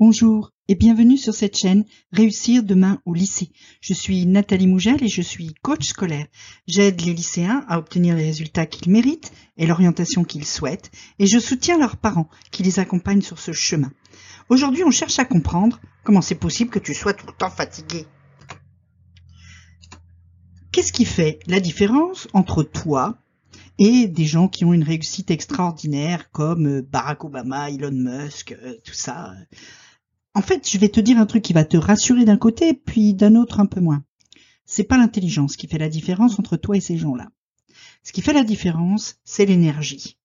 Bonjour et bienvenue sur cette chaîne Réussir demain au lycée. Je suis Nathalie Mougel et je suis coach scolaire. J'aide les lycéens à obtenir les résultats qu'ils méritent et l'orientation qu'ils souhaitent et je soutiens leurs parents qui les accompagnent sur ce chemin. Aujourd'hui, on cherche à comprendre comment c'est possible que tu sois tout le temps fatigué. Qu'est-ce qui fait la différence entre toi et des gens qui ont une réussite extraordinaire comme Barack Obama, Elon Musk, euh, tout ça? En fait, je vais te dire un truc qui va te rassurer d'un côté, puis d'un autre un peu moins. C'est pas l'intelligence qui fait la différence entre toi et ces gens-là. Ce qui fait la différence, c'est l'énergie.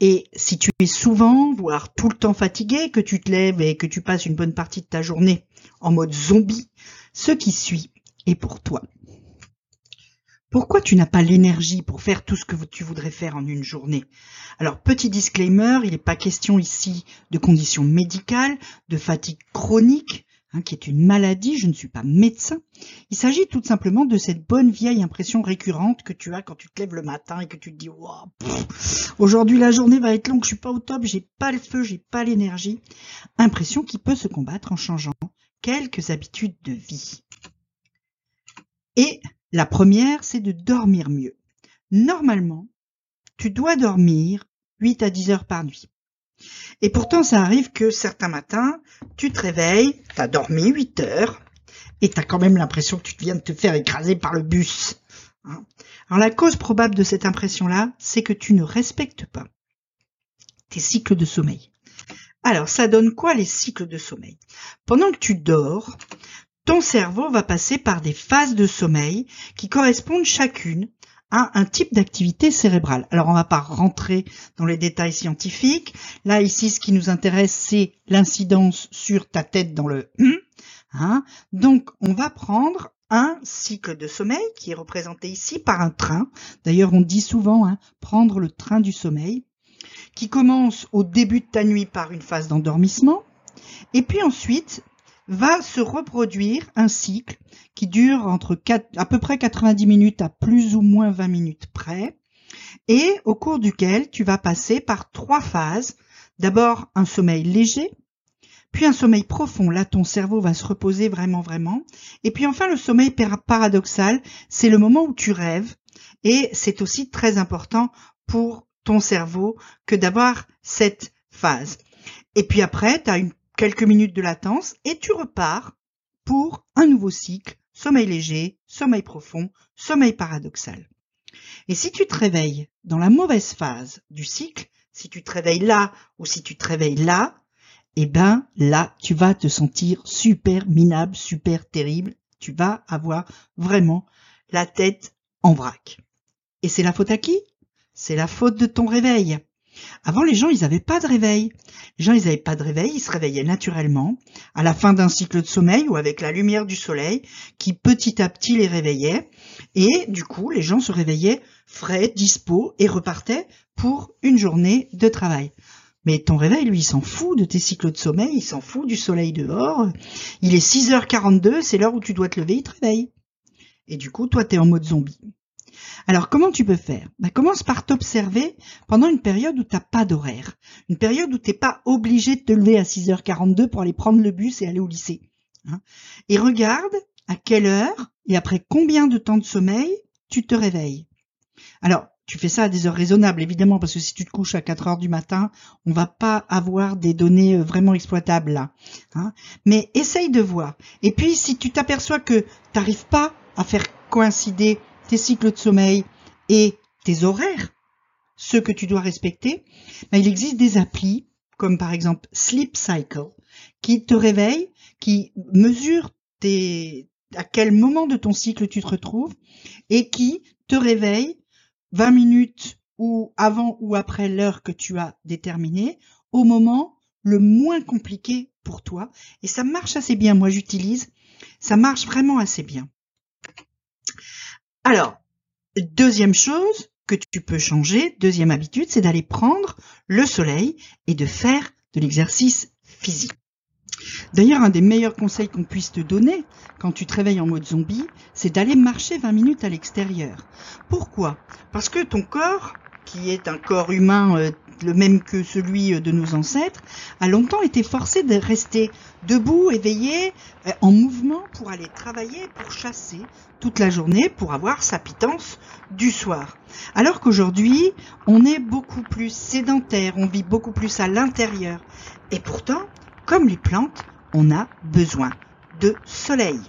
Et si tu es souvent, voire tout le temps fatigué, que tu te lèves et que tu passes une bonne partie de ta journée en mode zombie, ce qui suit est pour toi. Pourquoi tu n'as pas l'énergie pour faire tout ce que tu voudrais faire en une journée? Alors, petit disclaimer, il n'est pas question ici de conditions médicales, de fatigue chronique, hein, qui est une maladie, je ne suis pas médecin. Il s'agit tout simplement de cette bonne vieille impression récurrente que tu as quand tu te lèves le matin et que tu te dis wow, aujourd'hui la journée va être longue, je suis pas au top, j'ai pas le feu, j'ai pas l'énergie. Impression qui peut se combattre en changeant quelques habitudes de vie. Et la première, c'est de dormir mieux. Normalement, tu dois dormir 8 à 10 heures par nuit. Et pourtant, ça arrive que certains matins, tu te réveilles, tu as dormi 8 heures, et tu as quand même l'impression que tu viens de te faire écraser par le bus. Hein. Alors la cause probable de cette impression-là, c'est que tu ne respectes pas tes cycles de sommeil. Alors, ça donne quoi les cycles de sommeil? Pendant que tu dors, ton cerveau va passer par des phases de sommeil qui correspondent chacune à un type d'activité cérébrale. Alors on va pas rentrer dans les détails scientifiques. Là ici ce qui nous intéresse c'est l'incidence sur ta tête dans le hein. Donc on va prendre un cycle de sommeil qui est représenté ici par un train. D'ailleurs on dit souvent hein, prendre le train du sommeil qui commence au début de ta nuit par une phase d'endormissement et puis ensuite va se reproduire un cycle qui dure entre à peu près 90 minutes à plus ou moins 20 minutes près, et au cours duquel tu vas passer par trois phases. D'abord un sommeil léger, puis un sommeil profond, là ton cerveau va se reposer vraiment vraiment, et puis enfin le sommeil paradoxal, c'est le moment où tu rêves, et c'est aussi très important pour ton cerveau que d'avoir cette phase. Et puis après, tu as une quelques minutes de latence et tu repars pour un nouveau cycle, sommeil léger, sommeil profond, sommeil paradoxal. Et si tu te réveilles dans la mauvaise phase du cycle, si tu te réveilles là ou si tu te réveilles là, eh ben là, tu vas te sentir super minable, super terrible. Tu vas avoir vraiment la tête en vrac. Et c'est la faute à qui? C'est la faute de ton réveil. Avant, les gens, ils n'avaient pas de réveil. Les gens, ils n'avaient pas de réveil, ils se réveillaient naturellement à la fin d'un cycle de sommeil ou avec la lumière du soleil qui petit à petit les réveillait. Et du coup, les gens se réveillaient frais, dispo et repartaient pour une journée de travail. Mais ton réveil, lui, il s'en fout de tes cycles de sommeil, il s'en fout du soleil dehors. Il est 6h42, c'est l'heure où tu dois te lever, il te réveille. Et du coup, toi, tu es en mode zombie. Alors, comment tu peux faire? Bah, Commence par t'observer pendant une période où tu n'as pas d'horaire. Une période où tu n'es pas obligé de te lever à 6h42 pour aller prendre le bus et aller au lycée. Hein. et regarde à quelle heure et après combien de temps de sommeil tu te réveilles. Alors, tu fais ça à des heures raisonnables, évidemment, parce que si tu te couches à 4 heures du matin, on va pas avoir des données euh, vraiment exploitables là. Hein. Mais essaye de voir. Et puis, si tu t'aperçois que tu n'arrives pas à faire coïncider tes cycles de sommeil et tes horaires, ceux que tu dois respecter, ben, il existe des applis comme par exemple Sleep Cycle qui te réveille, qui mesure à quel moment de ton cycle tu te retrouves et qui te réveille 20 minutes ou avant ou après l'heure que tu as déterminée au moment le moins compliqué pour toi. Et ça marche assez bien. Moi, j'utilise. Ça marche vraiment assez bien. Alors, deuxième chose que tu peux changer, deuxième habitude, c'est d'aller prendre le soleil et de faire de l'exercice physique. D'ailleurs, un des meilleurs conseils qu'on puisse te donner quand tu te réveilles en mode zombie, c'est d'aller marcher 20 minutes à l'extérieur. Pourquoi? Parce que ton corps, qui est un corps humain euh, le même que celui de nos ancêtres, a longtemps été forcé de rester debout, éveillé, euh, en mouvement pour aller travailler, pour chasser toute la journée, pour avoir sa pitance du soir. Alors qu'aujourd'hui, on est beaucoup plus sédentaire, on vit beaucoup plus à l'intérieur. Et pourtant, comme les plantes, on a besoin de soleil.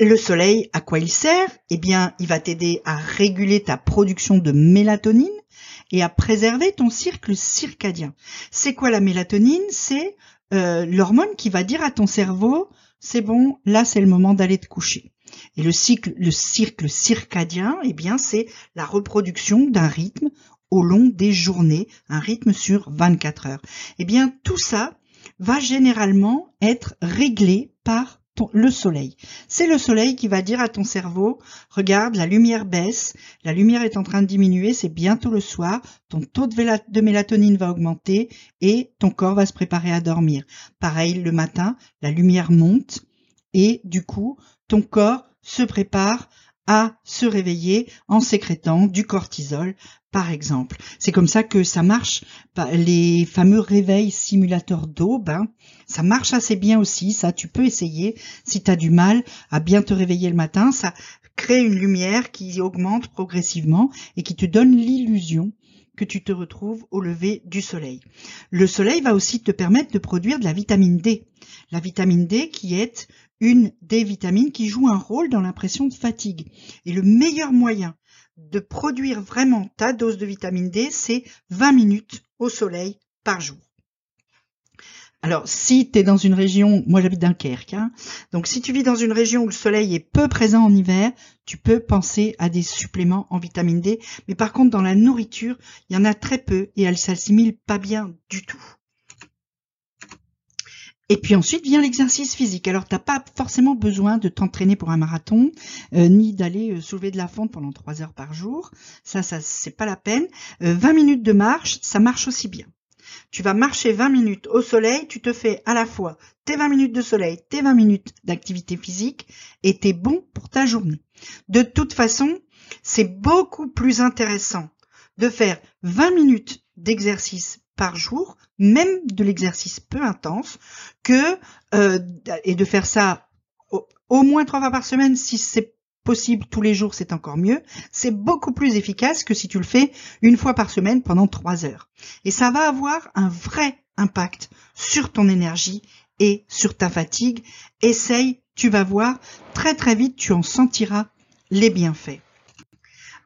Le soleil, à quoi il sert? Eh bien, il va t'aider à réguler ta production de mélatonine et à préserver ton cycle circadien. C'est quoi la mélatonine? C'est euh, l'hormone qui va dire à ton cerveau, c'est bon, là c'est le moment d'aller te coucher. Et le cycle, le cycle circadien, eh bien, c'est la reproduction d'un rythme au long des journées, un rythme sur 24 heures. Eh bien, tout ça va généralement être réglé par le soleil. C'est le soleil qui va dire à ton cerveau, regarde, la lumière baisse, la lumière est en train de diminuer, c'est bientôt le soir, ton taux de, mélatonine va augmenter et ton corps va se préparer à dormir. Pareil, le matin, la lumière monte et du coup, ton corps se prépare à se réveiller en sécrétant du cortisol, par exemple. C'est comme ça que ça marche. Bah, les fameux réveils simulateurs d'aube, ça marche assez bien aussi. Ça, tu peux essayer. Si tu as du mal à bien te réveiller le matin, ça crée une lumière qui augmente progressivement et qui te donne l'illusion que tu te retrouves au lever du soleil. Le soleil va aussi te permettre de produire de la vitamine D. La vitamine D qui est une des vitamines qui joue un rôle dans l'impression de fatigue. Et le meilleur moyen de produire vraiment ta dose de vitamine D, c'est 20 minutes au soleil par jour. Alors, si tu es dans une région, moi j'habite Dunkerque, hein, donc si tu vis dans une région où le soleil est peu présent en hiver, tu peux penser à des suppléments en vitamine D. Mais par contre, dans la nourriture, il y en a très peu et elle s'assimile pas bien du tout. Et puis ensuite vient l'exercice physique. Alors t'as pas forcément besoin de t'entraîner pour un marathon, euh, ni d'aller euh, soulever de la fonte pendant trois heures par jour. Ça, ça c'est pas la peine. 20 euh, minutes de marche, ça marche aussi bien. Tu vas marcher 20 minutes au soleil, tu te fais à la fois tes 20 minutes de soleil, tes 20 minutes d'activité physique, et t'es bon pour ta journée. De toute façon, c'est beaucoup plus intéressant de faire 20 minutes d'exercice par jour, même de l'exercice peu intense, que euh, et de faire ça au, moins trois fois par semaine si c'est possible tous les jours, c'est encore mieux. C'est beaucoup plus efficace que si tu le fais une fois par semaine pendant trois heures. Et ça va avoir un vrai impact sur ton énergie et sur ta fatigue. Essaye, tu vas voir, très très vite, tu en sentiras les bienfaits.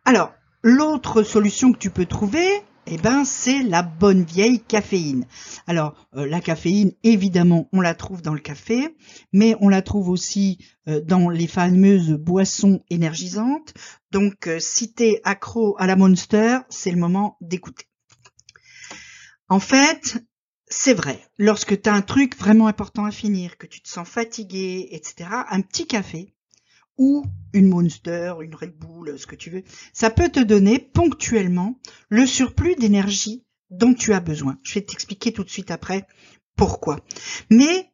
Alors, l'autre solution que tu peux trouver, eh ben, c'est la bonne vieille caféine. Alors, euh, la caféine, évidemment, on la trouve dans le café, mais on la trouve aussi euh, dans les fameuses boissons énergisantes. Donc, euh, si t'es accro à la Monster, c'est le moment d'écouter. En fait, c'est vrai, lorsque tu as un truc vraiment important à finir, que tu te sens fatigué, etc., un petit café, ou une Monster, une Red Bull, ce que tu veux, ça peut te donner ponctuellement le surplus d'énergie dont tu as besoin. Je vais t'expliquer tout de suite après pourquoi. Mais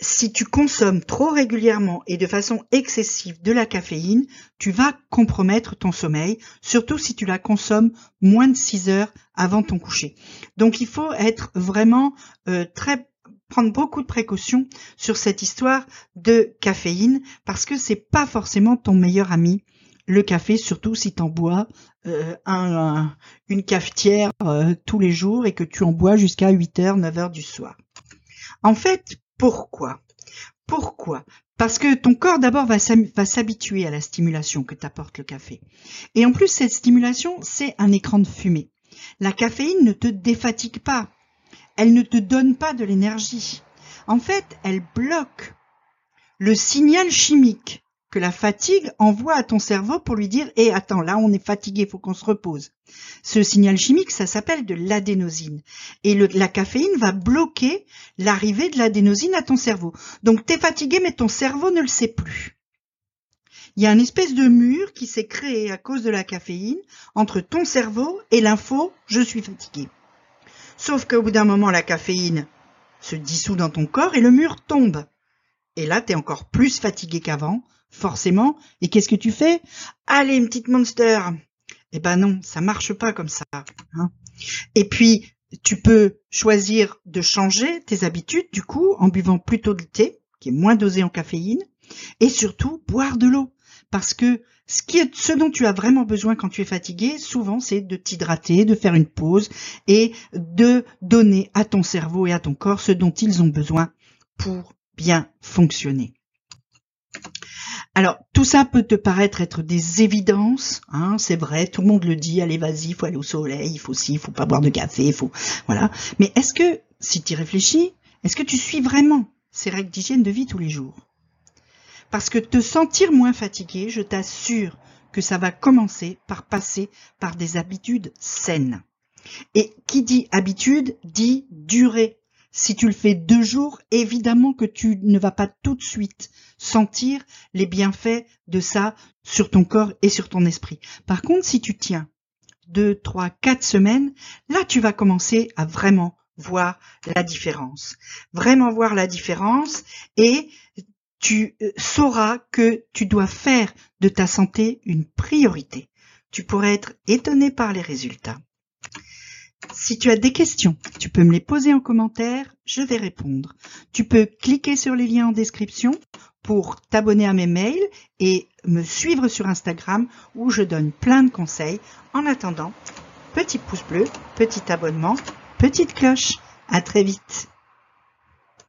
si tu consommes trop régulièrement et de façon excessive de la caféine, tu vas compromettre ton sommeil, surtout si tu la consommes moins de 6 heures avant ton coucher. Donc il faut être vraiment euh, très prendre beaucoup de précautions sur cette histoire de caféine parce que c'est pas forcément ton meilleur ami le café, surtout si tu en bois euh, une cafetière euh, tous les jours et que tu en bois jusqu'à 8h, 9h du soir. En fait, pourquoi? Pourquoi? Parce que ton corps d'abord va s'habituer à la stimulation que t'apporte le café. Et en plus, cette stimulation, c'est un écran de fumée. La caféine ne te défatigue pas elle ne te donne pas de l'énergie. En fait, elle bloque le signal chimique que la fatigue envoie à ton cerveau pour lui dire "Eh attends, là on est fatigué, faut qu'on se repose." Ce signal chimique, ça s'appelle de l'adénosine et la caféine va bloquer l'arrivée de l'adénosine à ton cerveau. Donc tu es fatigué mais ton cerveau ne le sait plus. Il y a une espèce de mur qui s'est créé à cause de la caféine entre ton cerveau et l'info "je suis fatigué." Sauf qu'au bout d'un moment, la caféine se dissout dans ton corps et le mur tombe. Et là, t'es encore plus fatigué qu'avant, forcément. Et qu'est-ce que tu fais? Allez, une petite monster Eh ben non, ça marche pas comme ça. Hein Et puis, tu peux choisir de changer tes habitudes, du coup, en buvant plutôt du thé, qui est moins dosé en caféine, et surtout boire de l'eau. Parce que ce, dont tu as vraiment besoin quand tu es fatigué, souvent, c'est de t'hydrater, de faire une pause et de donner à ton cerveau et à ton corps ce dont ils ont besoin pour bien fonctionner. Alors, tout ça peut te paraître être des évidences, hein, c'est vrai, tout le monde le dit, allez vas-y, il faut aller au soleil, il faut ci, il faut pas boire de café, il faut... Voilà. Mais est-ce que, si tu réfléchis, est-ce que tu suis vraiment ces règles d'hygiène de vie tous les jours? Parce que te sentir moins fatigué, je t'assure que ça va commencer par passer par des habitudes saines. Et qui dit habitude dit durée si tu le fais deux jours, évidemment que tu ne vas pas tout de suite sentir les bienfaits de ça sur ton corps et sur ton esprit. Par contre, si tu tiens deux, trois, quatre semaines, là tu vas commencer à vraiment voir la différence. Vraiment voir la différence et tu euh, sauras que tu dois faire de ta santé une priorité. Tu pourrais être étonné par les résultats. Si tu as des questions, tu peux me les poser en commentaire, je vais répondre. Tu peux cliquer sur les liens en description pour t'abonner à mes mails et me suivre sur Instagram où je donne plein de conseils. En attendant, petit pouce bleu, petit abonnement, petite cloche. À très vite.